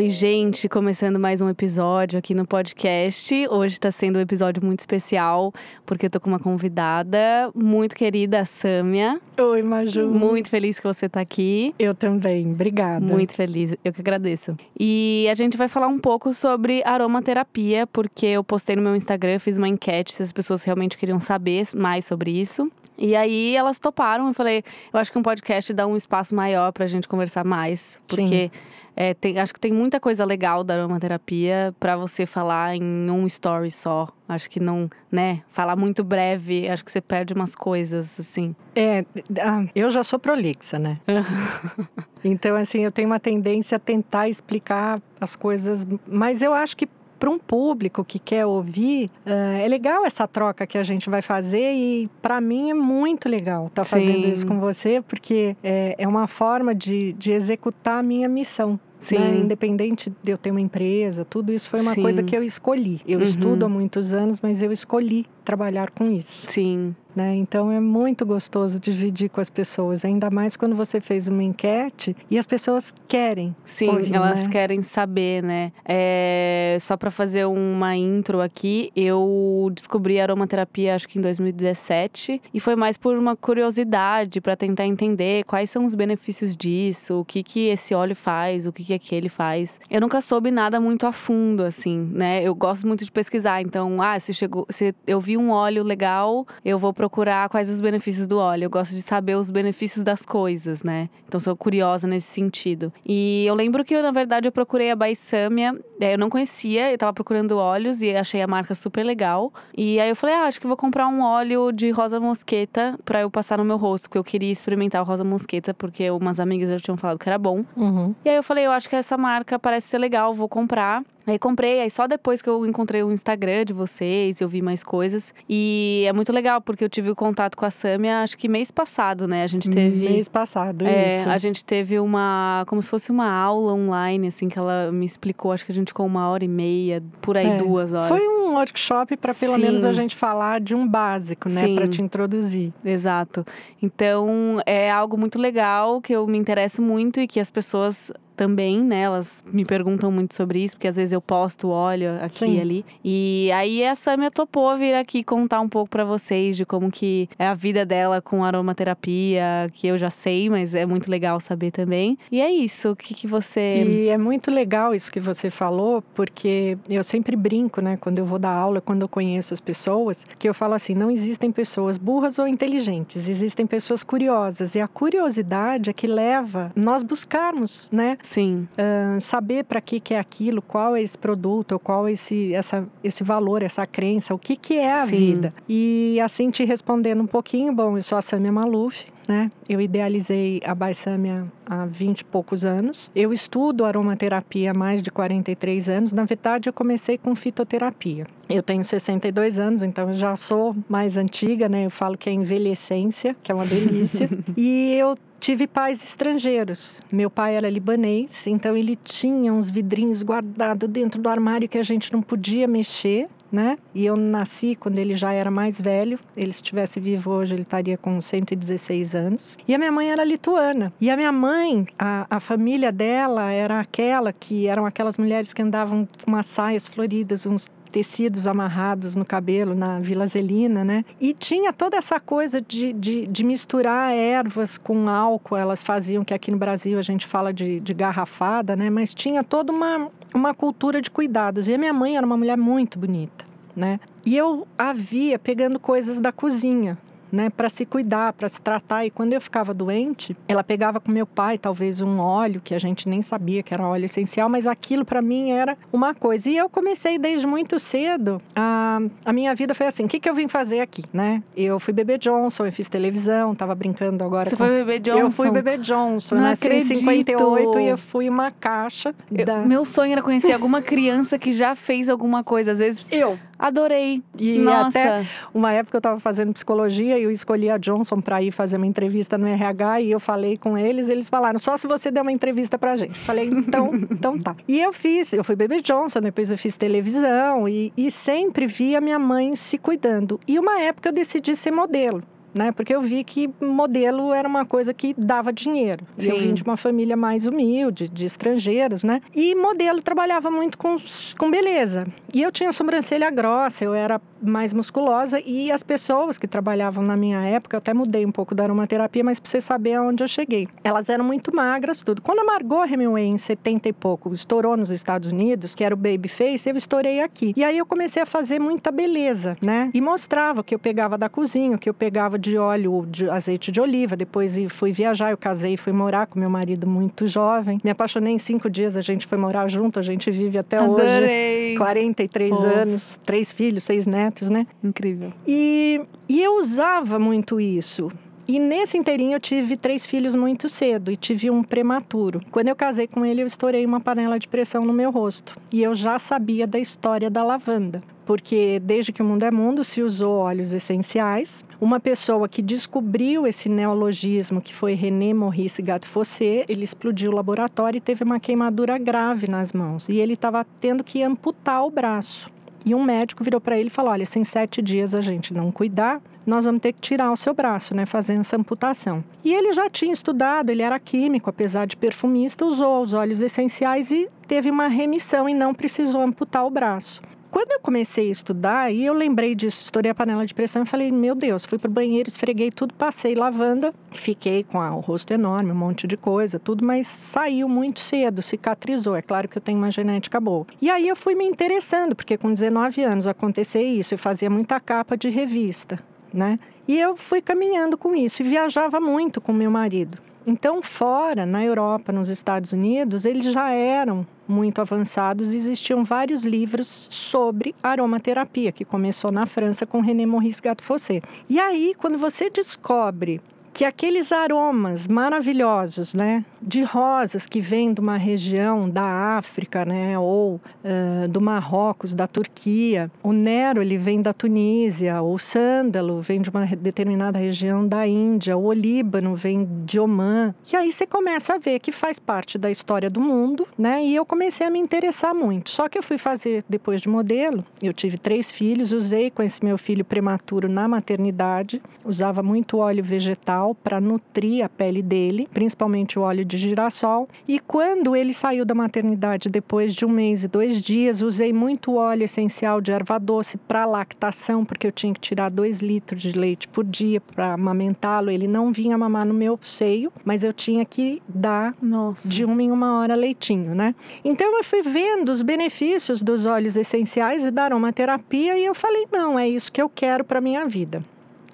Oi, gente, começando mais um episódio aqui no podcast. Hoje está sendo um episódio muito especial, porque eu tô com uma convidada muito querida, a Sâmia. Oi, Maju. Muito feliz que você tá aqui. Eu também, obrigada. Muito feliz, eu que agradeço. E a gente vai falar um pouco sobre aromaterapia, porque eu postei no meu Instagram, fiz uma enquete se as pessoas realmente queriam saber mais sobre isso. E aí elas toparam, eu falei, eu acho que um podcast dá um espaço maior pra gente conversar mais, porque é, tem, acho que tem muita coisa legal da aromaterapia para você falar em um story só. Acho que não, né? Falar muito breve, acho que você perde umas coisas, assim. É, ah, eu já sou prolixa, né? então, assim, eu tenho uma tendência a tentar explicar as coisas, mas eu acho que para um público que quer ouvir, uh, é legal essa troca que a gente vai fazer e para mim é muito legal estar tá fazendo Sim. isso com você, porque é, é uma forma de, de executar a minha missão. Sim. Né? Independente de eu ter uma empresa, tudo isso foi uma Sim. coisa que eu escolhi. Eu Uhum. estudo há muitos anos, mas eu escolhi trabalhar com isso. Sim. Né? Então é muito gostoso dividir com as pessoas, ainda mais quando você fez uma enquete e as pessoas querem. Sim, ouvir, elas né? querem saber, né? É, só para fazer uma intro aqui, eu descobri aromaterapia acho que em 2017 e foi mais por uma curiosidade para tentar entender quais são os benefícios disso, o que que esse óleo faz, o que que aquele faz. Eu nunca soube nada muito a fundo assim, né? Eu gosto muito de pesquisar, então, ah, se chegou, se eu vi um óleo legal, eu vou procurar quais os benefícios do óleo. Eu gosto de saber os benefícios das coisas, né? Então sou curiosa nesse sentido. E eu lembro que, na verdade, eu procurei a Baissâmia. Eu não conhecia, eu tava procurando óleos e achei a marca super legal. E aí eu falei, ah, acho que vou comprar um óleo de rosa mosqueta pra eu passar no meu rosto, porque eu queria experimentar o rosa mosqueta, porque umas amigas já tinham falado que era bom. Uhum. E aí eu falei, eu acho que essa marca parece ser legal, vou comprar. Aí comprei, aí só depois que eu encontrei o Instagram de vocês, eu vi mais coisas. E é muito legal, porque eu tive o contato com a Samia, acho que mês passado, né? A gente teve. Mês passado, É, isso. a gente teve uma. como se fosse uma aula online, assim, que ela me explicou. Acho que a gente ficou uma hora e meia, por aí É. duas horas. Foi um workshop para pelo Sim. menos a gente falar de um básico, né? Para te introduzir. Exato. Então, é algo muito legal que eu me interesso muito e que as pessoas também, né? Elas me perguntam muito sobre isso, porque às vezes eu posto óleo aqui Sim. e ali. E aí a Samia topou vir aqui contar um pouco pra vocês de como que é a vida dela com aromaterapia, que eu já sei, mas é muito legal saber também. E é isso, o que, que você. E é muito legal isso que você falou, porque eu sempre brinco, né, quando eu vou dar aula, quando eu conheço as pessoas, que eu falo assim: não existem pessoas burras ou inteligentes, existem pessoas curiosas. E a curiosidade é que leva nós buscarmos, né, Sim, ah, saber para que, que é aquilo, qual é esse produto, qual é esse, essa, esse valor, essa crença, o que, que é a Sim. vida. E assim te respondendo um pouquinho, bom, eu sou a Samia Maluf, né? Eu idealizei a Baissâmia há 20 e poucos anos. Eu estudo aromaterapia há mais de 43 anos. Na verdade, eu comecei com fitoterapia. Eu tenho 62 anos, então eu já sou mais antiga, né? Eu falo que é envelhecência, que é uma delícia. e eu tive pais estrangeiros. Meu pai era libanês, então ele tinha uns vidrinhos guardados dentro do armário que a gente não podia mexer. Né? E eu nasci quando ele já era mais velho. Ele, se estivesse vivo hoje, ele estaria com 116 anos. E a minha mãe era lituana. E a minha mãe, a, a família dela era aquela que eram aquelas mulheres que andavam com umas saias floridas, uns tecidos amarrados no cabelo na Vila Zelina, né? E tinha toda essa coisa de, de, de misturar ervas com álcool. Elas faziam, que aqui no Brasil a gente fala de, de garrafada, né? Mas tinha toda uma, uma cultura de cuidados. E a minha mãe era uma mulher muito bonita, né? E eu a via pegando coisas da cozinha, né, para se cuidar, para se tratar. E quando eu ficava doente, ela pegava com meu pai talvez um óleo que a gente nem sabia que era óleo essencial, mas aquilo para mim era uma coisa. E eu comecei desde muito cedo. A, a minha vida foi assim: o que, que eu vim fazer aqui, né? Eu fui bebê Johnson, eu fiz televisão, tava brincando agora. Você com... foi bebê Johnson? Eu fui bebê Johnson. Não eu nasci acredito. em 58 e eu fui uma caixa Eu- da. Meu sonho era conhecer alguma criança que já fez alguma coisa. Às vezes Eu. Adorei. E Nossa. até uma época eu estava fazendo psicologia e eu escolhi a Johnson para ir fazer uma entrevista no RH e eu falei com eles, eles falaram: "Só se você der uma entrevista pra gente". Falei: "Então, então tá". E eu fiz, eu fui Baby Johnson, depois eu fiz televisão e, e sempre vi a minha mãe se cuidando. E uma época eu decidi ser modelo né? Porque eu vi que modelo era uma coisa que dava dinheiro. E eu Sim. vim de uma família mais humilde, de estrangeiros, né? E modelo trabalhava muito com, com beleza. E eu tinha sobrancelha grossa, eu era mais musculosa e as pessoas que trabalhavam na minha época, eu até mudei um pouco da aromaterapia, mas pra você saber aonde eu cheguei. Elas eram muito magras, tudo. Quando a Margot Hemingway, em 70 e pouco, estourou nos Estados Unidos, que era o Babyface, eu estourei aqui. E aí eu comecei a fazer muita beleza, né? E mostrava o que eu pegava da cozinha, o que eu pegava de óleo, de azeite de oliva. Depois fui viajar, eu casei e fui morar com meu marido muito jovem. Me apaixonei em cinco dias, a gente foi morar junto, a gente vive até hoje. Adorei. 43 Fofo. anos, três filhos, seis netos, né? Incrível. E, e eu usava muito isso. E nesse inteirinho eu tive três filhos muito cedo e tive um prematuro. Quando eu casei com ele, eu estourei uma panela de pressão no meu rosto. E eu já sabia da história da lavanda. Porque desde que o mundo é mundo se usou óleos essenciais. Uma pessoa que descobriu esse neologismo, que foi René Maurice Gattefossé, ele explodiu o laboratório e teve uma queimadura grave nas mãos. E ele estava tendo que amputar o braço. E um médico virou para ele e falou: Olha, se em sete dias a gente não cuidar, nós vamos ter que tirar o seu braço, né? Fazendo essa amputação. E ele já tinha estudado, ele era químico, apesar de perfumista, usou os óleos essenciais e teve uma remissão e não precisou amputar o braço. Quando eu comecei a estudar, e eu lembrei disso, estourei a panela de pressão e falei, meu Deus, fui pro banheiro, esfreguei tudo, passei lavanda, fiquei com o rosto enorme, um monte de coisa, tudo, mas saiu muito cedo, cicatrizou. É claro que eu tenho uma genética boa. E aí eu fui me interessando, porque com 19 anos acontecer isso, eu fazia muita capa de revista, né? E eu fui caminhando com isso e viajava muito com meu marido. Então, fora, na Europa, nos Estados Unidos, eles já eram muito avançados. Existiam vários livros sobre aromaterapia, que começou na França com René Maurice Gattefossé. E aí, quando você descobre que aqueles aromas maravilhosos, né, de rosas que vêm de uma região da África, né, ou ah, do Marrocos, da Turquia, o Nero ele vem da Tunísia, o sândalo vem de uma determinada região da Índia, o olíbano vem de Omã. E aí você começa a ver que faz parte da história do mundo, né? E eu comecei a me interessar muito. Só que eu fui fazer depois de modelo, eu tive três filhos, usei com esse meu filho prematuro na maternidade, usava muito óleo vegetal para nutrir a pele dele, principalmente o óleo de girassol. E quando ele saiu da maternidade depois de um mês e dois dias, usei muito óleo essencial de erva doce para lactação, porque eu tinha que tirar dois litros de leite por dia para amamentá-lo. Ele não vinha mamar no meu seio, mas eu tinha que dar Nossa. de uma em uma hora leitinho, né? Então eu fui vendo os benefícios dos óleos essenciais e da aromaterapia e eu falei, não, é isso que eu quero para minha vida.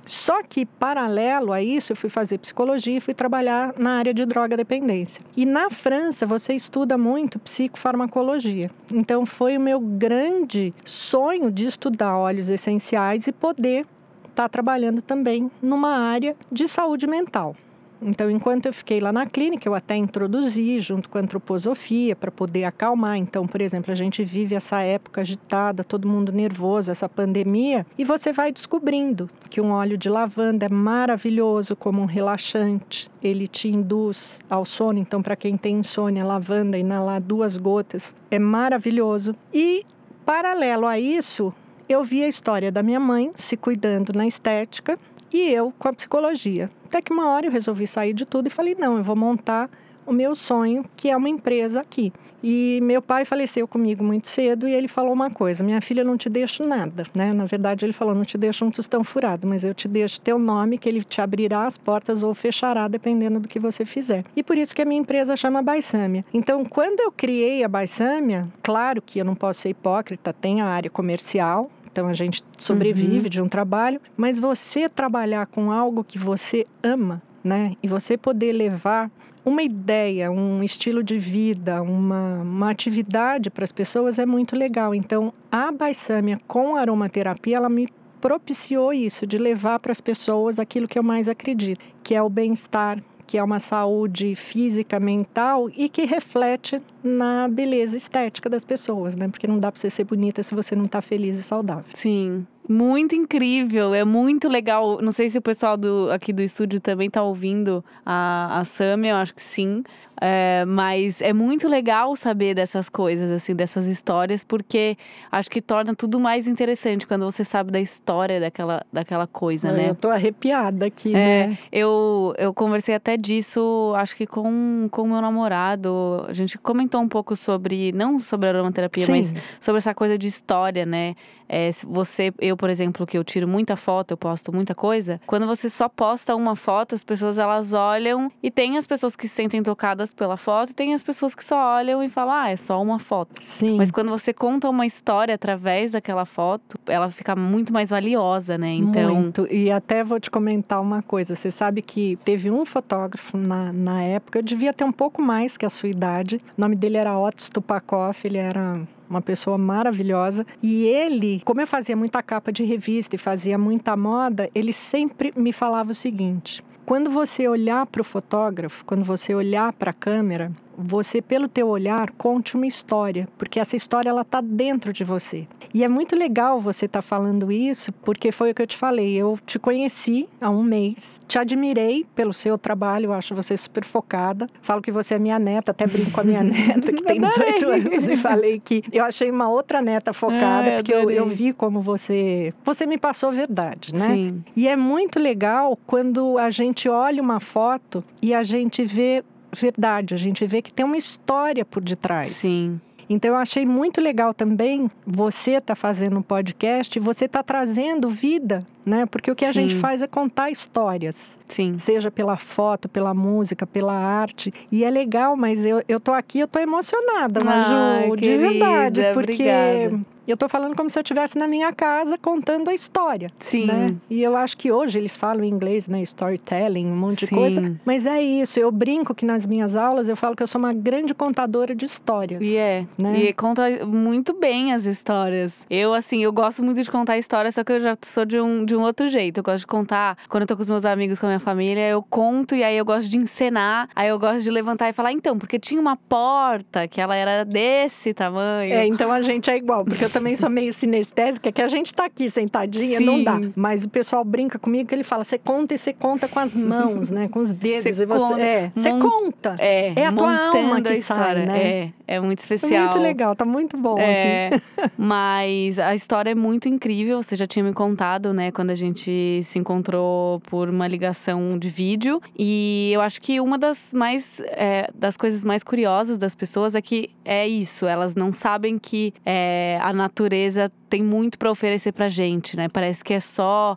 Só que, paralelo a isso, eu fui fazer psicologia e fui trabalhar na área de droga dependência. E na França, você estuda muito psicofarmacologia. Então, foi o meu grande sonho de estudar óleos essenciais e poder estar trabalhando também numa área de saúde mental. Então, enquanto eu fiquei lá na clínica, eu até introduzi junto com a antroposofia para poder acalmar. Então, por exemplo, a gente vive essa época agitada, todo mundo nervoso, essa pandemia, e você vai descobrindo que um óleo de lavanda é maravilhoso como um relaxante. Ele te induz ao sono. Então, para quem tem insônia, lavanda, inalar duas gotas é maravilhoso. E, paralelo a isso, eu vi a história da minha mãe se cuidando na estética e eu com a psicologia. Até que uma hora eu resolvi sair de tudo e falei: não, eu vou montar o meu sonho, que é uma empresa aqui. E meu pai faleceu comigo muito cedo e ele falou uma coisa: minha filha, não te deixo nada, né? Na verdade, ele falou: não te deixo um tostão furado, mas eu te deixo teu nome, que ele te abrirá as portas ou fechará, dependendo do que você fizer. E por isso que a minha empresa chama Baissâmia. Então, quando eu criei a Baissâmia, claro que eu não posso ser hipócrita, tem a área comercial, então a gente sobrevive de um trabalho, mas você trabalhar com algo que você ama, né? E você poder levar uma ideia, um estilo de vida, uma, uma atividade para as pessoas é muito legal. Então, a Baissâmia com aromaterapia, ela me propiciou isso, de levar para as pessoas aquilo que eu mais acredito, que é o bem-estar, que é uma saúde física, mental e que reflete na beleza estética das pessoas, né? Porque não dá para você ser bonita se você não está feliz e saudável. Sim. Muito incrível, é muito legal. Não sei se o pessoal do, aqui do estúdio também tá ouvindo a, a Samia, eu acho que sim. É, mas é muito legal saber dessas coisas, assim, dessas histórias, porque acho que torna tudo mais interessante quando você sabe da história daquela, daquela coisa, né? Eu tô arrepiada aqui, É, né? eu, eu conversei até disso, acho que com o meu namorado. A gente comentou um pouco sobre, não sobre aromaterapia, Sim. mas sobre essa coisa de história, né? É, você, eu, por exemplo, que eu tiro muita foto, eu posto muita coisa. Quando você só posta uma foto, as pessoas elas olham e tem as pessoas que se sentem tocadas pela foto e tem as pessoas que só olham e falam, ah, é só uma foto. Sim. Mas quando você conta uma história através daquela foto, ela fica muito mais valiosa, né? Então, Muito. E até vou te comentar uma coisa. Você sabe que teve um fotógrafo na, na época, eu devia ter um pouco mais que a sua idade. O nome dele era Otto Stupakov, ele era uma pessoa maravilhosa. E ele, como eu fazia muita capa de revista e fazia muita moda, ele sempre me falava o seguinte: quando você olhar para o fotógrafo, quando você olhar para a câmera, você pelo teu olhar conte uma história, porque essa história ela tá dentro de você. E é muito legal você estar falando isso, porque foi o que eu te falei. Eu te conheci há um mês, te admirei pelo seu trabalho, acho você super focada. Falo que você é minha neta, até brinco com a minha neta que tem 18 anos e falei que eu achei uma outra neta focada, Ai, porque eu, eu vi como você você me passou verdade, né? sim. E é muito legal quando a gente olha uma foto e a gente vê verdade, a gente vê que tem uma história por detrás. Sim. Então eu achei muito legal também você tá fazendo um podcast e você tá trazendo vida, né? Porque o que a Sim. gente faz é contar histórias, Sim. seja pela foto, pela música, pela arte. E é legal, mas eu, eu tô aqui, eu tô emocionada, Ai, Maju, de querida, verdade, porque obrigada. Eu tô falando como se eu estivesse na minha casa contando a história. Sim. Né? E eu acho que hoje eles falam em inglês, né? Storytelling, um monte de Sim. coisa. Mas é isso, eu brinco que nas minhas aulas eu falo que eu sou uma grande contadora de histórias. E é. Né? E conta muito bem as histórias. Eu, assim, eu gosto muito de contar histórias, só que eu já sou de um, de um outro jeito. Eu gosto de contar, quando eu tô com os meus amigos, com a minha família, eu conto e aí eu gosto de encenar. Aí eu gosto de levantar e falar, então, porque tinha uma porta que ela era desse tamanho. É, então a gente é igual, porque eu também sou meio sinestésica, que a gente tá aqui sentadinha, não Sim. dá. Mas o pessoal brinca comigo que ele fala: você conta e você conta com as mãos, né? Com os dedos. Você e você, conta, é, você conta. É, É a tua alma que a sai, né? É, é muito É especial. muito legal, tá muito bom É, aqui. mas a história é muito incrível. Você já tinha me contado, né, quando a gente se encontrou por uma ligação de vídeo. E eu acho que uma das mais é, das coisas mais curiosas das pessoas é que é isso. Elas não sabem que é, a natureza tem muito para oferecer pra gente, né? Parece que é só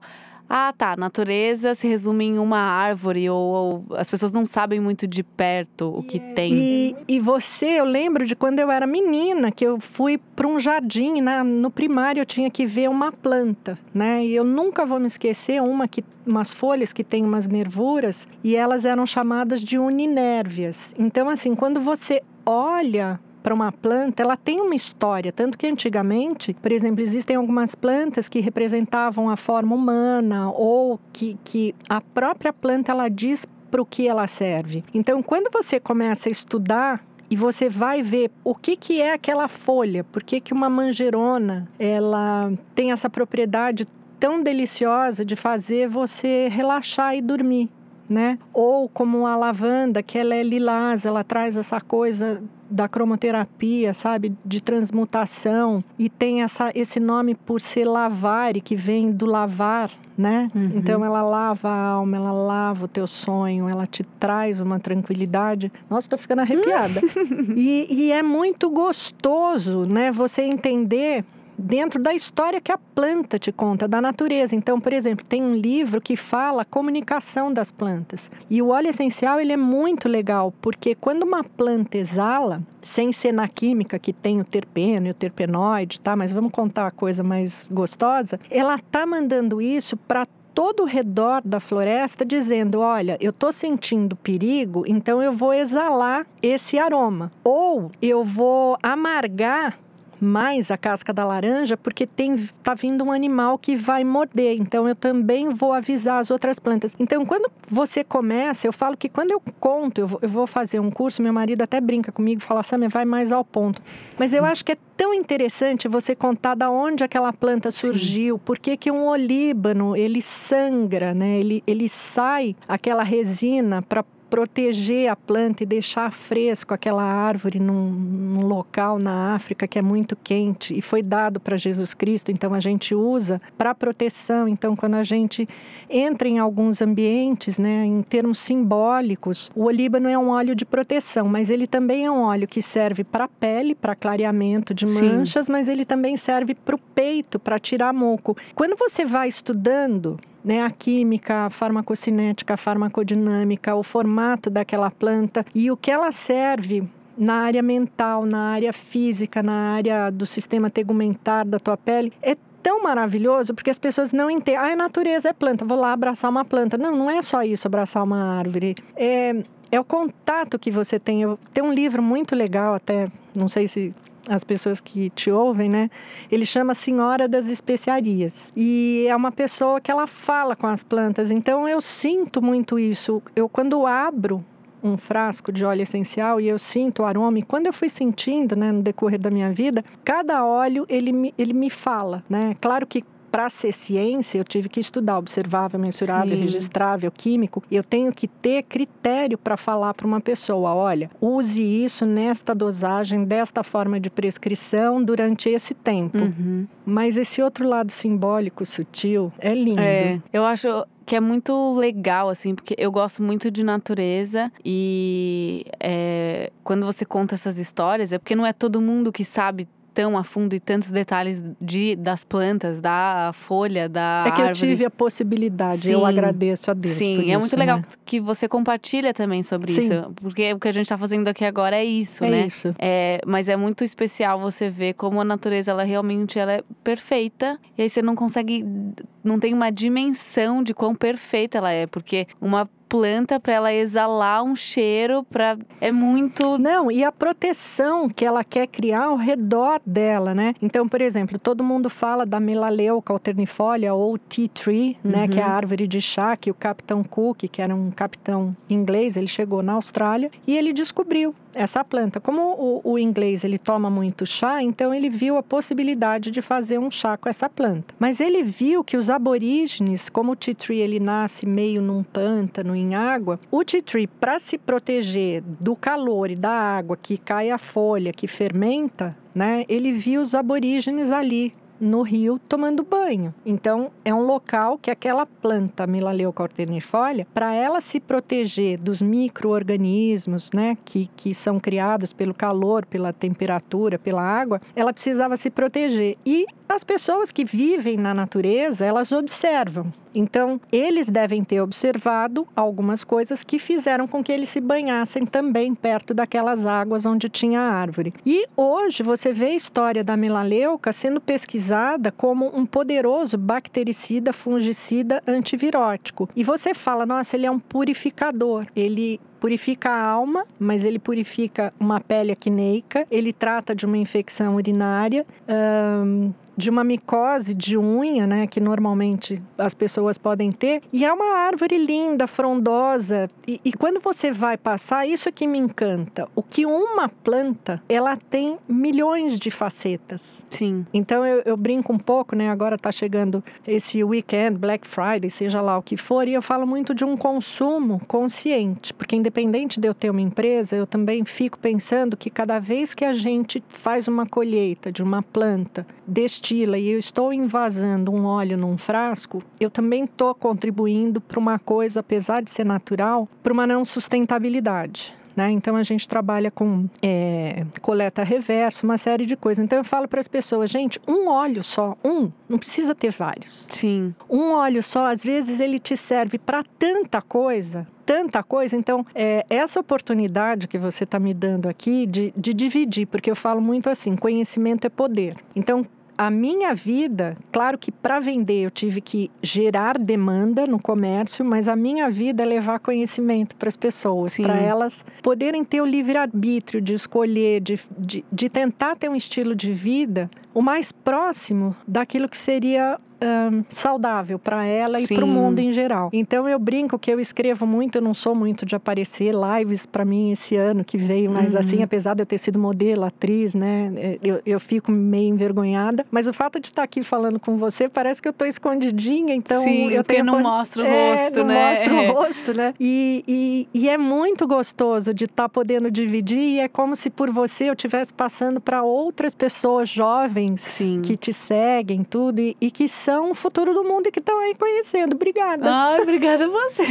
ah, tá. Natureza se resume em uma árvore, ou, ou as pessoas não sabem muito de perto o que tem. E, e você, eu lembro de quando eu era menina, que eu fui para um jardim, na, no primário eu tinha que ver uma planta, né? E eu nunca vou me esquecer uma que, umas folhas que tem umas nervuras e elas eram chamadas de uninérvias. Então, assim, quando você olha para uma planta, ela tem uma história, tanto que antigamente, por exemplo, existem algumas plantas que representavam a forma humana ou que, que a própria planta ela diz para o que ela serve. Então, quando você começa a estudar e você vai ver o que, que é aquela folha, por que, que uma manjerona ela tem essa propriedade tão deliciosa de fazer você relaxar e dormir. Né? Ou como a lavanda, que ela é lilás, ela traz essa coisa da cromoterapia, sabe, de transmutação e tem essa esse nome por ser lavare, que vem do lavar, né? Uhum. Então ela lava a alma, ela lava o teu sonho, ela te traz uma tranquilidade. Nossa, estou ficando arrepiada. e, e é muito gostoso, né? Você entender dentro da história que a planta te conta, da natureza. Então, por exemplo, tem um livro que fala a comunicação das plantas. E o óleo essencial, ele é muito legal, porque quando uma planta exala, sem ser na química que tem o terpeno e o terpenoide, tá? Mas vamos contar a coisa mais gostosa. Ela tá mandando isso para todo o redor da floresta dizendo: olha, eu estou sentindo perigo, então eu vou exalar esse aroma. Ou eu vou amargar mais a casca da laranja porque tem tá vindo um animal que vai morder. Então eu também vou avisar as outras plantas. Então quando você começa, eu falo que quando eu conto, eu vou, fazer um curso, meu marido até brinca comigo, fala: "Samia, vai mais ao ponto". Mas eu acho que é tão interessante você contar da onde aquela planta surgiu, Sim. por que que um olíbano, ele sangra, né? Ele ele sai aquela resina para proteger a planta e deixar fresco aquela árvore num, num, local na África que é muito quente e foi dado para Jesus Cristo, então a gente usa para proteção. Então, quando a gente entra em alguns ambientes, né, em termos simbólicos, o olíbano é um óleo de proteção, mas ele também é um óleo que serve para a pele, para clareamento de manchas, Sim. mas ele também serve para o peito, para tirar moco. Quando você vai estudando né, a química, a farmacocinética, a farmacodinâmica, o formato daquela planta e o que ela serve na área mental, na área física, na área do sistema tegumentar da tua pele, é tão maravilhoso porque as pessoas não entendem. Ah, a natureza é planta, vou lá abraçar uma planta. Não, não é só isso, abraçar uma árvore. É, é o contato que você tem. Eu, tem um livro muito legal, até, não sei se as pessoas que te ouvem, né? Ele chama Senhora das Especiarias. E é uma pessoa que ela fala com as plantas. Então eu sinto muito isso. Eu quando abro um frasco de óleo essencial e eu sinto o aroma. E quando eu fui sentindo, né, no decorrer da minha vida, cada óleo ele me, ele me fala, né? Claro que para ser ciência, eu tive que estudar observável, mensurável, Sim. registrável, químico. Eu tenho que ter critério para falar para uma pessoa: olha, use isso nesta dosagem, desta forma de prescrição durante esse tempo. Uhum. Mas esse outro lado simbólico, sutil, é lindo. É, eu acho que é muito legal, assim, porque eu gosto muito de natureza e é, quando você conta essas histórias, é porque não é todo mundo que sabe tão a fundo e tantos detalhes de, das plantas, da folha, da É que árvore. eu tive a possibilidade, Sim. eu agradeço a Deus Sim, é muito né? legal que você compartilha também sobre Sim. isso. Porque o que a gente está fazendo aqui agora é isso, é né? Isso. É, mas é muito especial você ver como a natureza, ela realmente ela é perfeita. E aí você não consegue, não tem uma dimensão de quão perfeita ela é. Porque uma planta para ela exalar um cheiro para é muito não e a proteção que ela quer criar ao redor dela né então por exemplo todo mundo fala da melaleuca alternifolia ou tea tree uhum. né que é a uhum. árvore de chá que o capitão Cook que era um capitão inglês ele chegou na Austrália e ele descobriu essa planta. Como o, o, inglês ele toma muito chá, então ele viu a possibilidade de fazer um chá com essa planta. Mas ele viu que os aborígenes, como o tea tree ele nasce meio num pântano em água, o tea tree para se proteger do calor e da água que cai a folha, que fermenta, né? Ele viu os aborígenes ali no rio tomando banho. Então, é um local que aquela planta Melaleuca ortenifolia, para ela se proteger dos micro-organismos, né, que, que são criados pelo calor, pela temperatura, pela água, ela precisava se proteger. E as pessoas que vivem na natureza, elas observam. Então, eles devem ter observado algumas coisas que fizeram com que eles se banhassem também perto daquelas águas onde tinha árvore. E hoje você vê a história da melaleuca sendo pesquisada como um poderoso bactericida, fungicida, antivirótico. E você fala, nossa, ele é um purificador. Ele purifica a alma, mas ele purifica uma pele acneica, ele trata de uma infecção urinária, de uma micose de unha, né, que normalmente as pessoas podem ter. E é uma árvore linda, frondosa. E, e quando você vai passar, isso que me encanta. O que uma planta, ela tem milhões de facetas. Sim. Então eu, eu brinco um pouco, né? Agora tá chegando esse weekend, Black Friday, seja lá o que for, e eu falo muito de um consumo consciente, porque independente de eu ter uma empresa, eu também fico pensando que cada vez que a gente faz uma colheita de uma planta, destila e eu estou invasando um óleo num frasco, eu também estou contribuindo para uma coisa, apesar de ser natural, para uma não sustentabilidade. Né? Então a gente trabalha com é, coleta reversa, uma série de coisas. Então eu falo para as pessoas, gente, um óleo só, um, não precisa ter vários. Sim. Um óleo só, às vezes ele te serve para tanta coisa tanta coisa. Então, é, essa oportunidade que você está me dando aqui de, de dividir, porque eu falo muito assim: conhecimento é poder. Então, a minha vida, claro que para vender eu tive que gerar demanda no comércio, mas a minha vida é levar conhecimento para as pessoas, para elas poderem ter o livre-arbítrio de escolher, de, de, de tentar ter um estilo de vida o mais próximo daquilo que seria saudável para ela e para o Sim. mundo em geral. Então eu brinco que eu escrevo muito, eu não sou muito de aparecer lives para mim esse ano que veio, mas Uhum. assim, apesar de eu ter sido modelo, atriz, né, é, eu, eu fico meio envergonhada. Mas o fato de estar aqui falando com você parece que eu tô escondidinha, então Sim, eu tenho não mostra o É, rosto, não né? mostra É. o rosto, né? E, e, e é muito gostoso de estar podendo dividir. E é como se por você eu estivesse passando para outras pessoas jovens Sim. que te seguem, tudo, e, e que são o futuro do mundo e que estão aí conhecendo. Obrigada. Ai, obrigada a você.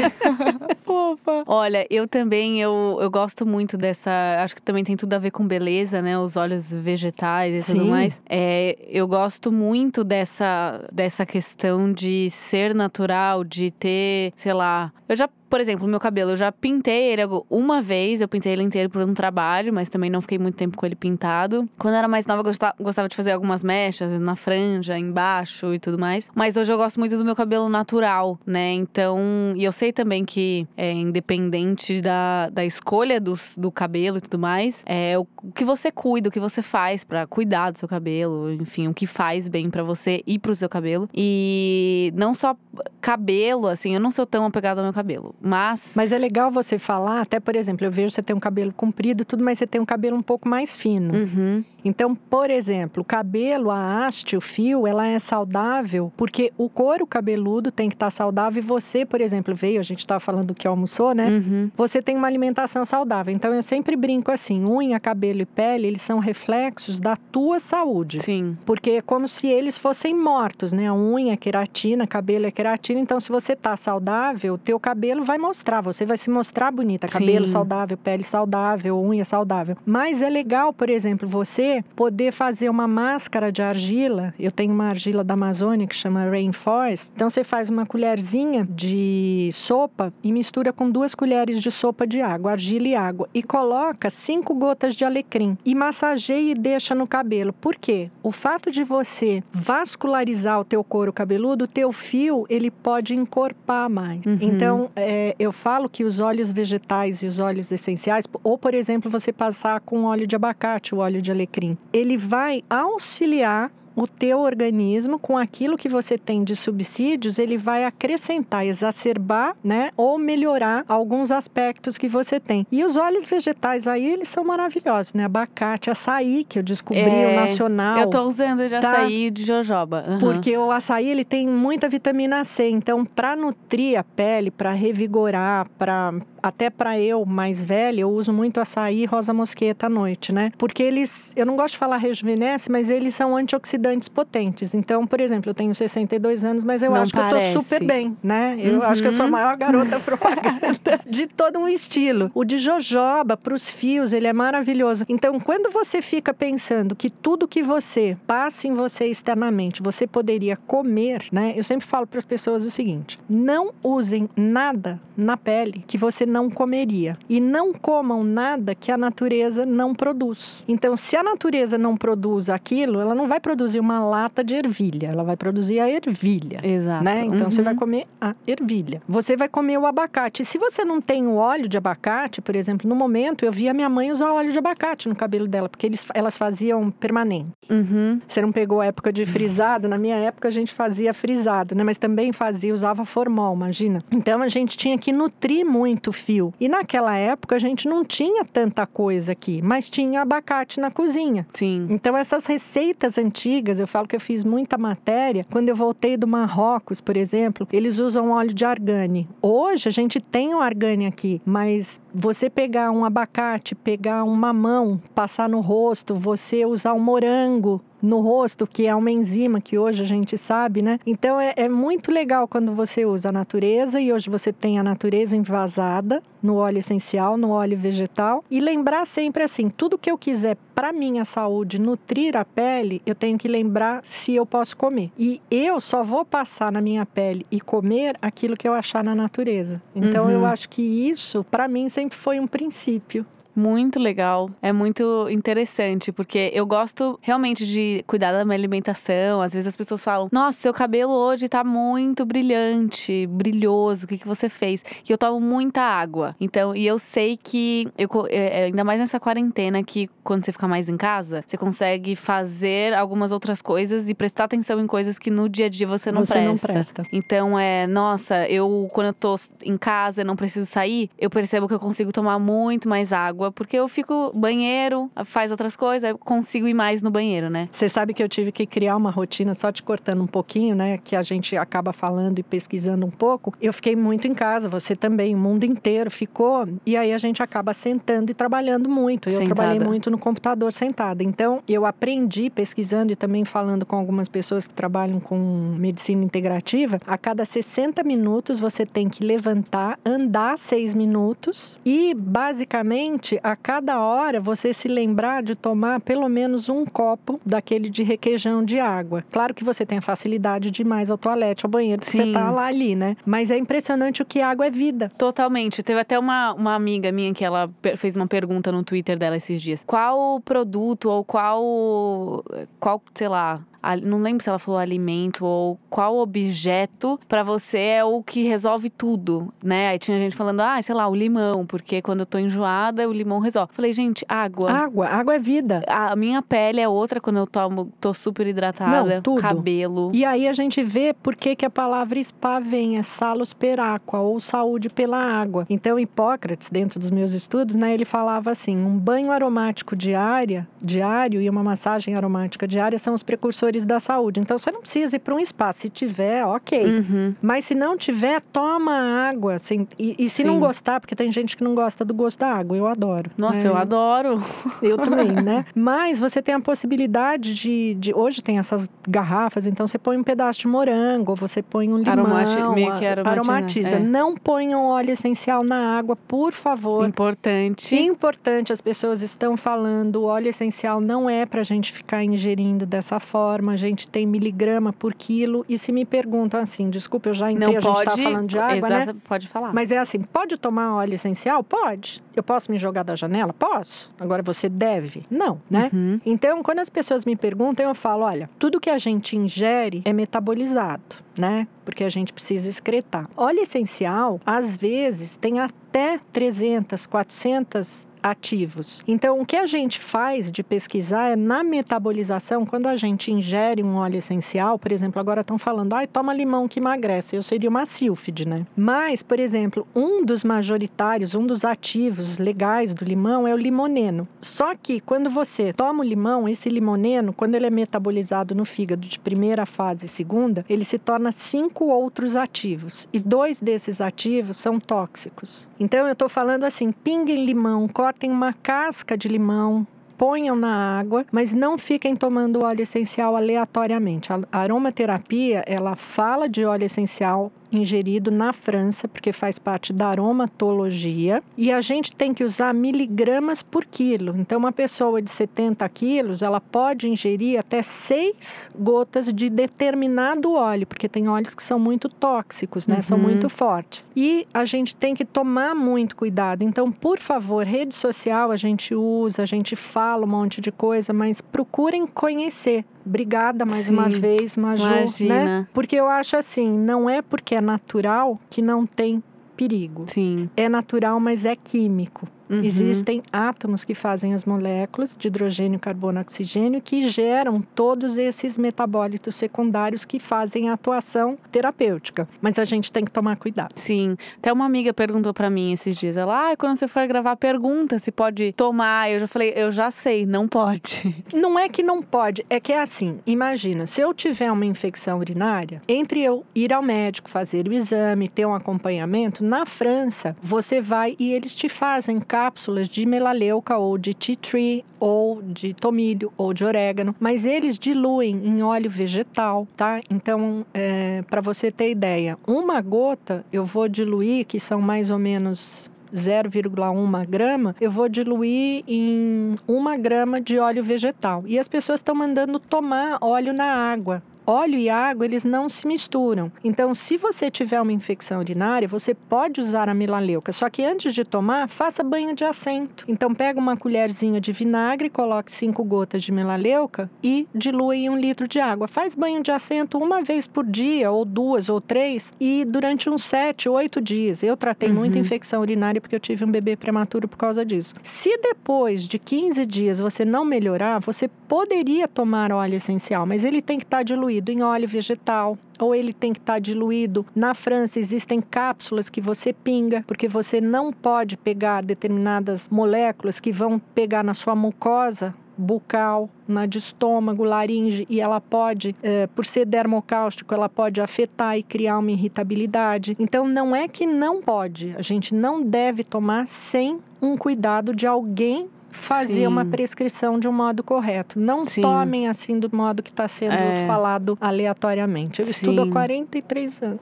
Fofa. Olha, eu também, eu, eu gosto muito dessa. Acho que também tem tudo a ver com beleza, né? Os óleos vegetais e tudo Sim. mais. É, eu gosto muito dessa, dessa questão de ser natural, de ter, sei lá. Eu já. Por exemplo, meu cabelo, eu já pintei ele uma vez, eu pintei ele inteiro por um trabalho, mas também não fiquei muito tempo com ele pintado. Quando eu era mais nova, eu gostava, de fazer algumas mechas na franja, embaixo e tudo mais. Mas hoje eu gosto muito do meu cabelo natural, né? Então, e eu sei também que, é, independente da, da escolha dos, do cabelo e tudo mais, é o, o que você cuida, o que você faz pra cuidar do seu cabelo, enfim, o que faz bem pra você e pro seu cabelo. E não só cabelo, assim, eu não sou tão apegada ao meu cabelo, mas. Mas é legal você falar, até por exemplo, eu vejo você tem um cabelo comprido tudo, mas você tem um cabelo um pouco mais fino. Uhum, Então, por exemplo, o cabelo, a haste, o fio, ela é saudável porque o couro cabeludo tem que estar saudável e você, por exemplo, veio, a gente estava falando do que almoçou, né? uhum. Você tem uma alimentação saudável. Então, eu sempre brinco assim: unha, cabelo e pele, eles são reflexos da tua saúde. Sim. Porque é como se eles fossem mortos, né? A unha é queratina, cabelo é queratina. Então, se você tá saudável, o teu cabelo vai mostrar. Você vai se mostrar bonita. Cabelo Sim. saudável, pele saudável, unha saudável. Mas é legal, por exemplo, você poder fazer uma máscara de argila. Eu tenho uma argila da Amazônia que chama Rainforest. Então, você faz uma colherzinha de sopa e mistura com duas colheres de sopa de água, argila e água. E coloca cinco gotas de alecrim. E massageia e deixa no cabelo. Por quê? O fato de você vascularizar o teu couro cabeludo, o teu fio, ele pode encorpar mais. Uhum. Então, é, eu falo que os óleos vegetais e os óleos essenciais, ou por exemplo, você passar com óleo de abacate, o óleo de alecrim, ele vai auxiliar o teu organismo com aquilo que você tem de subsídios, ele vai acrescentar, exacerbar, né, ou melhorar alguns aspectos que você tem. E os óleos vegetais aí, eles são maravilhosos, né? Abacate, açaí, que eu descobri, É, o nacional. Eu tô usando de Tá. açaí e de jojoba. Aham. Porque o açaí ele tem muita vitamina C, então para nutrir a pele, para revigorar, para até para eu mais velha, eu uso muito açaí e rosa mosqueta à noite, né? Porque eles, eu não gosto de falar rejuvenesce, mas eles são antioxidantes potentes. Então, por exemplo, eu tenho 62 anos, mas eu Não acho que eu parece. tô super bem, né? Eu acho que eu sou a Uhum. maior garota propaganda de todo um estilo. O de jojoba para os fios, ele é maravilhoso. Então, quando você fica pensando que tudo que você passa em você externamente, você poderia comer, né? Eu sempre falo para as pessoas o seguinte: não usem nada na pele que você não comeria e não comam nada que a natureza não produz. Então, se a natureza não produz aquilo, ela não vai produzir uma lata de ervilha, ela vai produzir a ervilha. Exato. Né? Então você Uhum. vai comer a ervilha. Você vai comer o abacate. E se você não tem o óleo de abacate, por exemplo, no momento eu vi a minha mãe usar óleo de abacate no cabelo dela, porque eles, elas faziam permanente. Uhum. Você não pegou a época de frisado? Na minha época a gente fazia frisado, né? Mas também fazia, usava formol, imagina. Então a gente tinha que nutrir muito fio. E naquela época a gente não tinha tanta coisa aqui, mas tinha abacate na cozinha. Sim. Então, essas receitas antigas, eu falo que eu fiz muita matéria. Quando eu voltei do Marrocos, por exemplo, eles usam óleo de argane. Hoje a gente tem o argane aqui, mas você pegar um abacate, pegar um mamão, passar no rosto, você usar um morango, no rosto, que é uma enzima que hoje a gente sabe, né? Então é, é muito legal quando você usa a natureza e hoje você tem a natureza envasada no óleo essencial, no óleo vegetal e lembrar sempre assim, tudo que eu quiser para minha saúde nutrir a pele, eu tenho que lembrar se eu posso comer. E eu só vou passar na minha pele e comer aquilo que eu achar na natureza. Então Uhum. eu acho que isso para mim sempre foi um princípio. Muito legal. É muito interessante, porque eu gosto realmente de cuidar da minha alimentação. Às vezes as pessoas falam: Nossa, seu cabelo hoje tá muito brilhante, brilhoso, o que, que você fez? E eu tomo muita água. Então, e eu sei que, eu, é, é, ainda mais nessa quarentena, que quando você fica mais em casa, você consegue fazer algumas outras coisas e prestar atenção em coisas que no dia a dia você não Você presta. não presta. Então é, nossa, eu quando eu tô em casa e não preciso sair, eu percebo que eu consigo tomar muito mais água, porque eu fico banheiro, faz outras coisas, consigo ir mais no banheiro, né? Você sabe que eu tive que criar uma rotina, só te cortando um pouquinho, né? Que a gente acaba falando e pesquisando um pouco. Eu fiquei muito em casa, você também, o mundo inteiro ficou. E aí a gente acaba sentando e trabalhando muito. Eu Sentada. trabalhei muito no computador sentada. Então, eu aprendi pesquisando e também falando com algumas pessoas que trabalham com medicina integrativa. A cada 60 minutos você tem que levantar, andar seis minutos e, basicamente, a cada hora você se lembrar de tomar pelo menos um copo daquele de requeijão de água. Claro que você tem a facilidade de ir mais ao toalete, ao banheiro, porque você Sim. tá lá ali, né? Mas é impressionante o que água é vida. Totalmente. Teve até uma, uma amiga minha que ela fez uma pergunta no Twitter dela esses dias. Qual produto ou qual. Qual, sei lá. Não lembro se ela falou alimento ou qual objeto pra você é o que resolve tudo, né? Aí tinha gente falando, ah, sei lá, o limão, porque quando eu tô enjoada, o limão resolve. Falei, gente, água. Água, água é vida. A minha pele é outra quando eu tomo, tô super hidratada. Não, tudo. Cabelo. E aí a gente vê por que, que a palavra spa vem, é salus per aqua, ou saúde pela água. Então, Hipócrates, dentro dos meus estudos, né, ele falava assim: um banho aromático diária, diário e uma massagem aromática diária são os precursores da saúde. Então, você não precisa ir para um spa. Se tiver, ok. Uhum. Mas se não tiver, toma água. assim, e, e se não Sim. gostar, porque tem gente que não gosta do gosto da água, eu adoro. Nossa, né? eu adoro. Eu também, né? Mas você tem a possibilidade de, de- Hoje tem essas garrafas, então você põe um pedaço de morango, você põe um limão. Aromati- meio que aromatiza, aromatiza. é. Não ponham óleo essencial na água, por favor. Importante. Importante, as pessoas estão falando, o óleo essencial não é pra gente ficar ingerindo dessa forma, a gente tem miligrama por quilo. E se me perguntam assim, desculpa, eu já entrei, Não a gente pode. tá falando de água, né? Exato, Pode falar. Mas é assim, pode tomar óleo essencial? Pode. Eu posso me jogar da janela? Posso. Agora você deve? Não, né? Uhum. Então, quando as pessoas me perguntam, eu falo, olha, tudo que a gente ingere é metabolizado, né? Porque a gente precisa excretar. Óleo essencial, às vezes, tem até 300, 400 ativos. Então, o que a gente faz de pesquisar é na metabolização, quando a gente ingere um óleo essencial, por exemplo, agora estão falando, ai, toma limão que emagrece. Eu seria uma sílfide, né? Mas, por exemplo, um dos majoritários, um dos ativos legais do limão é o limoneno. Só que quando você toma o limão, esse limoneno, quando ele é metabolizado no fígado de primeira fase e segunda, ele se torna cinco outros ativos. E dois desses ativos são tóxicos. Então eu estou falando assim: pinguem limão, cortem uma casca de limão. Ponham na água, mas não fiquem tomando óleo essencial aleatoriamente. A aromaterapia, ela fala de óleo essencial ingerido na França, porque faz parte da aromatologia, e a gente tem que usar miligramas por quilo. Então, uma pessoa de 70 quilos, ela pode ingerir até 6 gotas de determinado óleo, porque tem óleos que são muito tóxicos, né? São Uhum. muito fortes. E a gente tem que tomar muito cuidado. Então, por favor, rede social a gente usa, a gente fala um monte de coisa, mas procurem conhecer. Obrigada mais Sim. uma vez, Maju, né? Imagina. Porque eu acho assim, não é porque é natural que não tem perigo. Sim. É natural, mas é químico. Uhum. Existem átomos que fazem as moléculas de hidrogênio, carbono, oxigênio que geram todos esses metabólitos secundários que fazem a atuação terapêutica. Mas a gente tem que tomar cuidado. Sim. Até uma amiga perguntou pra mim esses dias. Ela, ah, quando você for gravar, pergunta se pode tomar. Eu já falei, eu já sei, não pode. Não é que não pode, é que é assim. Imagina, se eu tiver uma infecção urinária, entre eu ir ao médico, fazer o exame, ter um acompanhamento, na França, você vai e eles te fazem cápsulas de melaleuca ou de tea tree ou de tomilho ou de orégano, mas eles diluem em óleo vegetal, tá? Então, é, para você ter ideia, uma gota eu vou diluir, que são mais ou menos 0,1 grama, eu vou diluir em uma grama de óleo vegetal. E as pessoas estão mandando tomar óleo na água. Óleo e água, eles não se misturam. Então, se você tiver uma infecção urinária, você pode usar a melaleuca. Só que antes de tomar, faça banho de assento. Então, pega uma colherzinha de vinagre, coloque cinco gotas de melaleuca e dilua em um litro de água. Faz banho de assento uma vez por dia, ou duas, ou três, e durante uns sete, oito dias. Eu tratei uhum. muita infecção urinária porque eu tive um bebê prematuro por causa disso. Se depois de 15 dias você não melhorar, você poderia tomar óleo essencial, mas ele tem que estar diluído em óleo vegetal, ou ele tem que estar diluído. Na França existem cápsulas que você pinga, porque você não pode pegar determinadas moléculas que vão pegar na sua mucosa bucal, na de estômago, laringe, e ela pode, é, por ser dermocáustico, ela pode afetar e criar uma irritabilidade. Então, não é que não pode, a gente não deve tomar sem um cuidado de alguém fazer Sim. uma prescrição de um modo correto. Não Sim. tomem assim do modo que está sendo é. falado aleatoriamente. Eu Sim. estudo há 43 anos.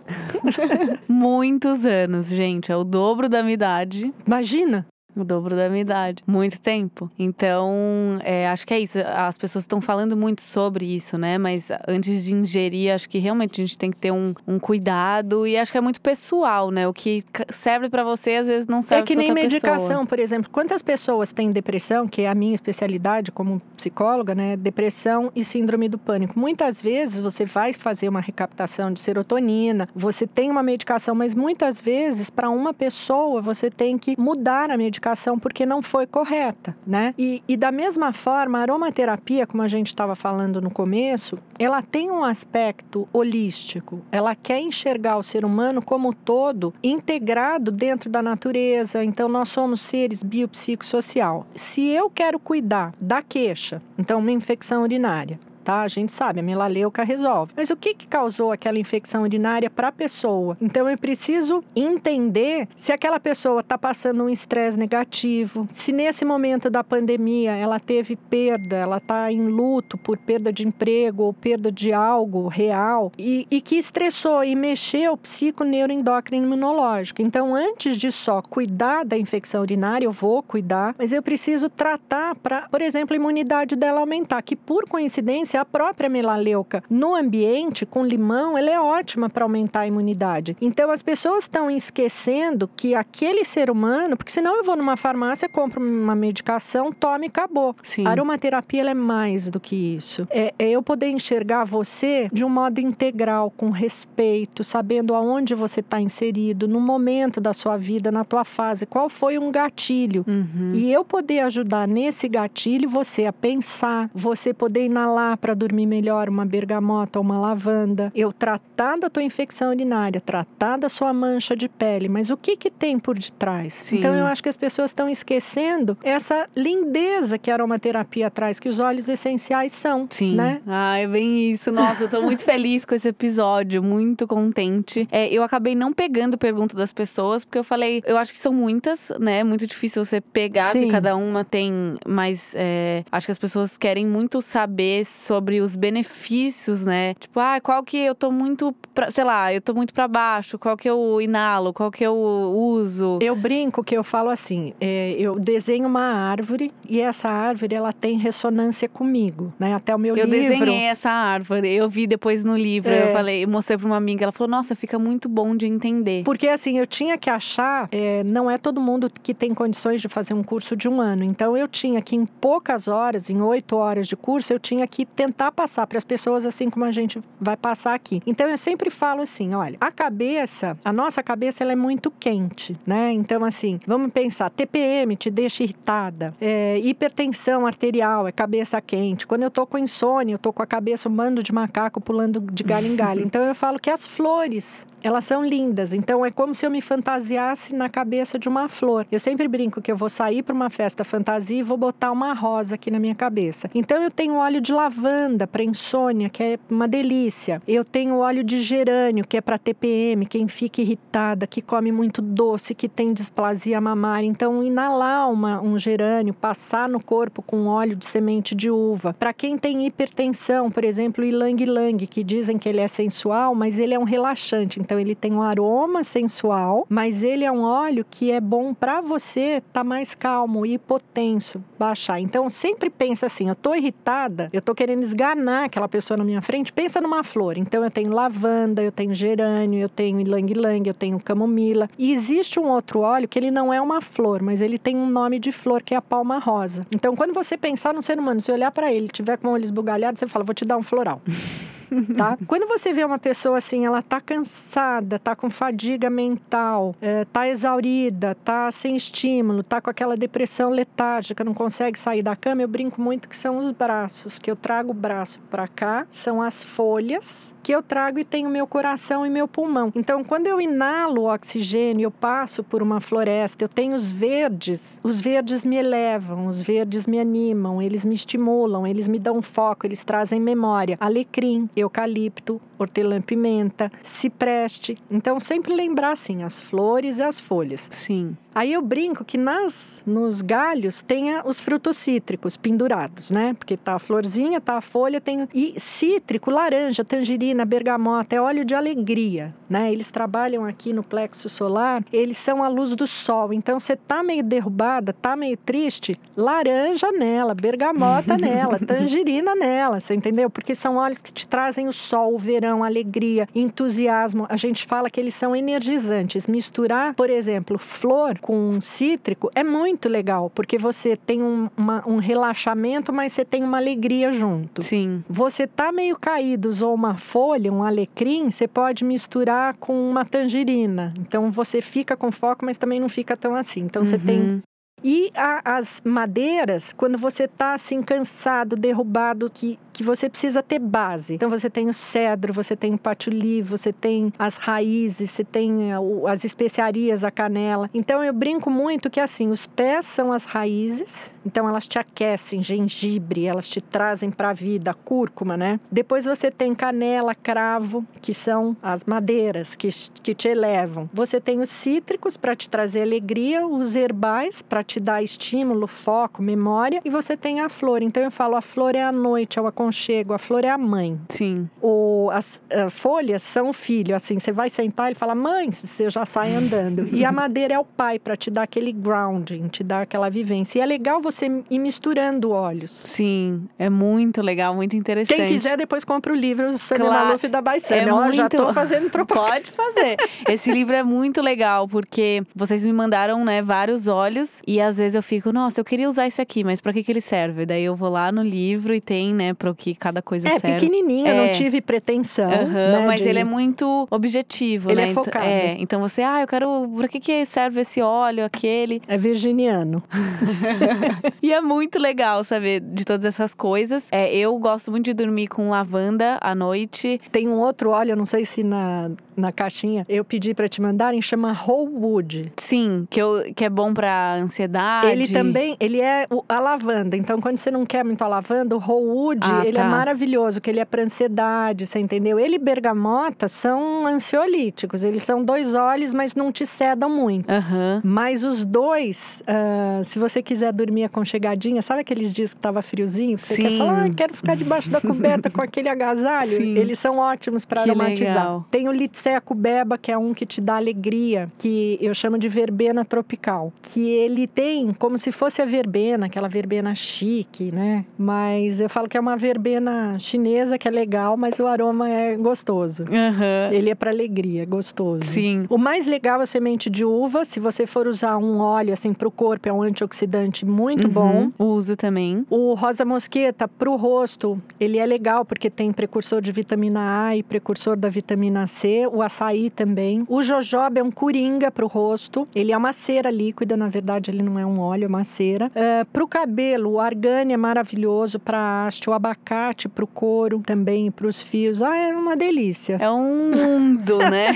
Muitos anos, gente. É o dobro da minha idade. Imagina! O dobro da minha idade. Muito tempo. Então, é, acho que é isso. As pessoas estão falando muito sobre isso, né? Mas antes de ingerir, acho que realmente a gente tem que ter um, um cuidado. E acho que é muito pessoal, né? O que serve para você, às vezes não serve É que nem medicação, pessoa. por exemplo. Quantas pessoas têm depressão, que é a minha especialidade como psicóloga, né? Depressão e síndrome do pânico. Muitas vezes você vai fazer uma recaptação de serotonina, você tem uma medicação, mas muitas vezes, para uma pessoa, você tem que mudar a medicação medicação porque não foi correta, né? E, e da mesma forma, a aromaterapia, como a gente estava falando no começo, ela tem um aspecto holístico. Ela quer enxergar o ser humano como todo, integrado dentro da natureza. Então, nós somos seres biopsicossocial. Se eu quero cuidar da queixa, então uma infecção urinária, tá? A gente sabe, a melaleuca resolve. Mas o que, que causou aquela infecção urinária para a pessoa? Então eu preciso entender se aquela pessoa está passando um estresse negativo, se nesse momento da pandemia ela teve perda, ela está em luto por perda de emprego ou perda de algo real e, e que estressou e mexeu psico, neuroendócrino imunológico. Então, antes de só cuidar da infecção urinária, eu vou cuidar, mas eu preciso tratar para, por exemplo, a imunidade dela aumentar, que por coincidência a própria melaleuca no ambiente com limão, ela é ótima para aumentar a imunidade. Então as pessoas estão esquecendo que aquele ser humano, porque senão eu vou numa farmácia, compro uma medicação, tome e acabou. Sim. A aromaterapia é mais do que isso. É, é eu poder enxergar você de um modo integral, com respeito, sabendo aonde você está inserido, no momento da sua vida, na tua fase, qual foi um gatilho. Uhum. E eu poder ajudar nesse gatilho você a pensar, você poder inalar para dormir melhor uma bergamota ou uma lavanda. Eu tratar da tua infecção urinária, tratar da sua mancha de pele, mas o que que tem por detrás? Sim. Então eu acho que as pessoas estão esquecendo essa lindeza que a aromaterapia traz, que os óleos essenciais são, Sim. né? Ah, é bem isso. Nossa, eu tô muito feliz com esse episódio, muito contente. É, eu acabei não pegando pergunta das pessoas, porque eu falei, eu acho que são muitas, né? Muito difícil você pegar, Sim. porque cada uma tem mais. É, acho que as pessoas querem muito saber sobre sobre os benefícios, né? Tipo, ah, qual que eu tô muito, pra, sei lá, eu tô muito para baixo, qual que eu inalo, qual que eu uso. Eu brinco que eu falo assim, é, eu desenho uma árvore e essa árvore ela tem ressonância comigo, né? Até o meu eu livro. Eu desenhei essa árvore, eu vi depois no livro, é. eu falei, eu mostrei para uma amiga, ela falou, nossa, fica muito bom de entender. Porque assim, eu tinha que achar, é, não é todo mundo que tem condições de fazer um curso de um ano, então eu tinha que em poucas horas, em oito horas de curso, eu tinha que ter tentar passar para as pessoas assim como a gente vai passar aqui. Então eu sempre falo assim, olha, a cabeça, a nossa cabeça ela é muito quente, né? Então assim, vamos pensar, TPM te deixa irritada, é, hipertensão arterial é cabeça quente. Quando eu tô com insônia, eu tô com a cabeça um bando de macaco pulando de galho em galho. Então eu falo que as flores, elas são lindas. Então é como se eu me fantasiasse na cabeça de uma flor. Eu sempre brinco que eu vou sair para uma festa fantasia e vou botar uma rosa aqui na minha cabeça. Então eu tenho óleo de lavanda lavanda para insônia, que é uma delícia. Eu tenho óleo de gerânio, que é para TPM, quem fica irritada, que come muito doce, que tem displasia mamária. Então, inalar uma, um gerânio, passar no corpo com óleo de semente de uva. Para quem tem hipertensão, por exemplo, o ilang ilang, que dizem que ele é sensual, mas ele é um relaxante. Então, ele tem um aroma sensual, mas ele é um óleo que é bom para você estar tá mais calmo, hipotenso, baixar. Então, sempre pensa assim: eu tô irritada, eu tô querendo querendo esganar aquela pessoa na minha frente, pensa numa flor. Então eu tenho lavanda, eu tenho gerânio, eu tenho ylang-ylang, eu tenho camomila. E existe um outro óleo que ele não é uma flor, mas ele tem um nome de flor que é a palma rosa. Então quando você pensar no ser humano, se olhar para ele, tiver com o olho esbugalhado, você fala, vou te dar um floral. tá? Quando você vê uma pessoa assim, ela tá cansada, tá com fadiga mental, é, tá exaurida, tá sem estímulo, tá com aquela depressão letárgica, não consegue sair da cama, eu brinco muito que são os braços, que eu trago o braço para cá, são as folhas que eu trago e tenho meu coração e meu pulmão. Então, quando eu inalo o oxigênio, eu passo por uma floresta, eu tenho os verdes, os verdes me elevam, os verdes me animam, eles me estimulam, eles me dão foco, eles trazem memória. Alecrim, eucalipto, hortelã-pimenta, cipreste. Então, sempre lembrar assim, as flores e as folhas. Sim. Aí eu brinco que nas nos galhos tenha os frutos cítricos pendurados, né? Porque tá a florzinha, tá a folha, tem e cítrico, laranja, tangerina, bergamota, é óleo de alegria, né? Eles trabalham aqui no plexo solar, eles são a luz do sol. Então você tá meio derrubada, tá meio triste, laranja nela, bergamota nela, tangerina nela, você entendeu? Porque são óleos que te trazem o sol, o verão, a alegria, entusiasmo. A gente fala que eles são energizantes. Misturar, por exemplo, flor com cítrico é muito legal, porque você tem um, uma, um relaxamento, mas você tem uma alegria junto. Sim. Você tá meio caído, usou uma folha, um alecrim, você pode misturar com uma tangerina. Então você fica com foco, mas também não fica tão assim. Então você tem Uhum. e a- as madeiras, quando você está assim cansado, derrubado, que, que você precisa ter base. Então você tem o cedro, você tem o patchouli, você tem as raízes, você tem eh, as especiarias, a canela. Então eu brinco muito que assim, os pés são as raízes, então elas te aquecem, gengibre, elas te trazem para a vida, cúrcuma, né? Depois você tem canela, cravo, que são as madeiras que, que te elevam. Você tem os cítricos para te trazer alegria, os herbais para te dar estímulo, foco, memória, e você tem a flor. Então eu falo, a flor é a noite, é o aconchego, a flor é a mãe. Sim. O, as eh, folhas são o filho, assim, você vai sentar e fala, mãe, você já sai andando. e a madeira é o pai, para te dar aquele grounding, te dar aquela vivência. E é legal você ir misturando óleos. Sim. É muito legal, muito interessante. Quem quiser, depois compra o livro Samia Claro. Maluf da Baissana. É Ó, já tô fazendo propaganda. Pode fazer. Esse livro é muito legal, porque vocês me mandaram, né, vários olhos. E às vezes eu fico, nossa, eu queria usar esse aqui, mas pra que, que ele serve? Daí eu vou lá no livro e tem, né, pro que cada coisa É serve. pequenininho, eu É. não tive pretensão. Aham, né, mas de- ele é muito objetivo, Ele né? é Então- focado. É, então você, ah, eu quero. Pra que, que serve esse óleo, aquele? É virginiano. E é muito legal saber de todas essas coisas. É, eu gosto muito de dormir com lavanda à noite. Tem um outro óleo, eu não sei se na, na caixinha eu pedi para te mandarem, chama Whole Wood. Sim, que, eu, que é bom pra ansiedade. Ele também, ele é o- a lavanda. Então, quando você não quer muito a lavanda, o Whole Wood, Ah, ele é tá. maravilhoso, que ele é para ansiedade, você entendeu? Ele e bergamota são ansiolíticos. Eles são dois óleos, mas não te sedam muito. Aham. Mas os dois, ah, se você quiser dormir aconchegadinha, sabe aqueles dias que tava friozinho? Você quer Sim. falar, ah, quero ficar debaixo da coberta com aquele agasalho? Sim. Eles são ótimos para aromatizar. legal. Tem o Litseco Beba, que é um que te dá alegria, que eu chamo de verbena tropical. Que ele tem como se fosse a verbena, aquela verbena chique, né? Mas eu falo que é uma verbena chinesa, que é legal, mas o aroma é gostoso. Aham. Ele é para alegria, é gostoso. Sim. O mais legal é a semente de uva. Se você for usar um óleo assim para o corpo, é um antioxidante muito bom. Uhum. Uso também. O rosa mosqueta para o rosto, ele é legal porque tem precursor de vitamina A e precursor da vitamina C. O açaí também. O jojoba é um coringa para o rosto. Ele é uma cera líquida, na verdade ele não é um óleo, é uma cera. para o cabelo, o argânia é maravilhoso para haste. O abacate para o couro também, para os fios. Ah, é uma delícia. É um mundo, né?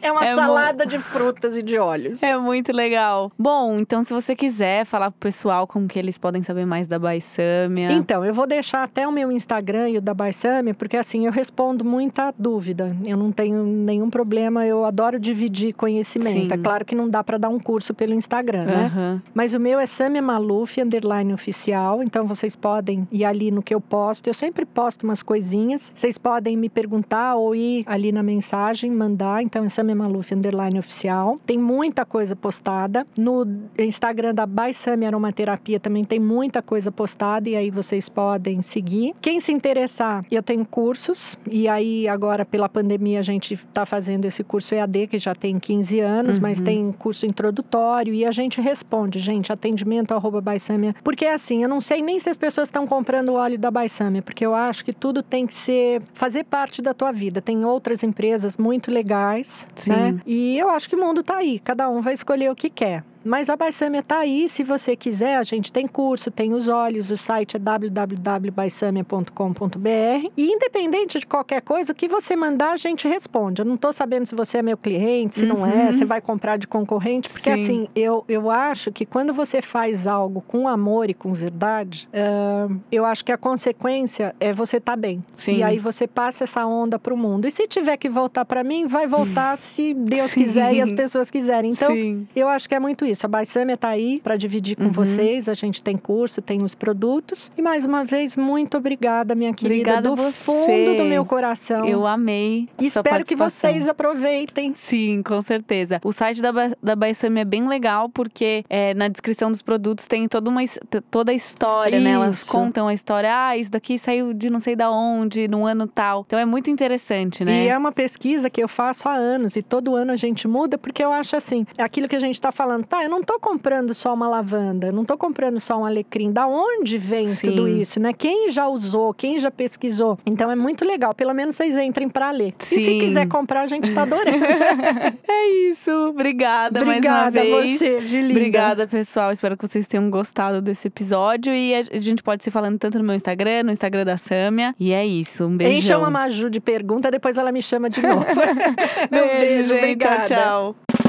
É uma É salada de frutas e de óleos. É muito legal. Bom, então se você quiser falar pro pessoal como que eles podem saber mais da Baissâmia. Então, eu vou deixar até o meu Instagram e o da Baissame, porque assim, eu respondo muita dúvida. Eu não tenho nenhum problema, eu adoro dividir conhecimento. Sim. É claro que não dá para dar um curso pelo Instagram, né? Mas o meu é Samia Maluf, underline oficial. Então vocês podem ir ali no que eu posto. Eu sempre posto umas coisinhas. Vocês podem me perguntar ou ir ali na mensagem, mandar. Então é Samia Maluf, underline oficial. Tem muita coisa postada. No Instagram da By Samia Aromaterapia também tem muita coisa postada e aí vocês podem seguir. Quem se interessar, eu tenho cursos e aí agora pela pandemia a gente está fazendo esse curso EAD que já tem 15 anos, uhum. mas tem curso introdutório e a gente responde, gente, atendimento arroba. Porque assim, eu não sei nem se as pessoas estão comprando o óleo da Baisamia, porque eu acho que tudo tem que ser, fazer parte da tua vida. Tem outras empresas muito legais, Sim. né? E eu acho que o mundo tá aí, cada um vai escolher o que quer. Mas a Baisâmia está aí, se você quiser, a gente tem curso, tem os olhos, o site é www.baisamia.com.br. E independente de qualquer coisa, o que você mandar, a gente responde. Eu não estou sabendo se você é meu cliente, se uhum. não é, se vai comprar de concorrente, porque Sim. assim, eu, eu acho que quando você faz algo com amor e com verdade, uh, eu acho que a consequência é você estar tá bem. Sim. E aí você passa essa onda para o mundo. E se tiver que voltar para mim, vai voltar se Deus Sim. quiser e as pessoas quiserem. Então, eu acho que é muito isso isso. A Baisâmia está aí para dividir com uhum. vocês. A gente tem curso, tem os produtos. E mais uma vez, muito obrigada, minha querida, obrigada do fundo do meu coração. Eu amei. E espero que vocês aproveitem. Sim, com certeza. O site da, da Baisâmia é bem legal porque é, na descrição dos produtos tem toda, uma, toda a história, isso. né? Elas contam a história. Ah, isso daqui saiu de não sei da onde, no ano tal. Então é muito interessante, né? E é uma pesquisa que eu faço há anos e todo ano a gente muda porque eu acho assim, é aquilo que a gente está falando, tá? Eu não tô comprando só uma lavanda, não tô comprando só um alecrim. Da onde vem Sim. tudo isso, né? Quem já usou, quem já pesquisou. Então é muito legal. Pelo menos vocês entrem para ler. Sim. E se quiser comprar, a gente tá adorando. é isso. Obrigada, Obrigada mais uma vez. você, de Obrigada, pessoal. Espero que vocês tenham gostado desse episódio. E a gente pode se falando tanto no meu Instagram, no Instagram da Sâmia. E é isso. Um beijão. Encha uma Maju de pergunta, depois ela me chama de novo. beijo, beijo, gente. Obrigada. Tchau, tchau.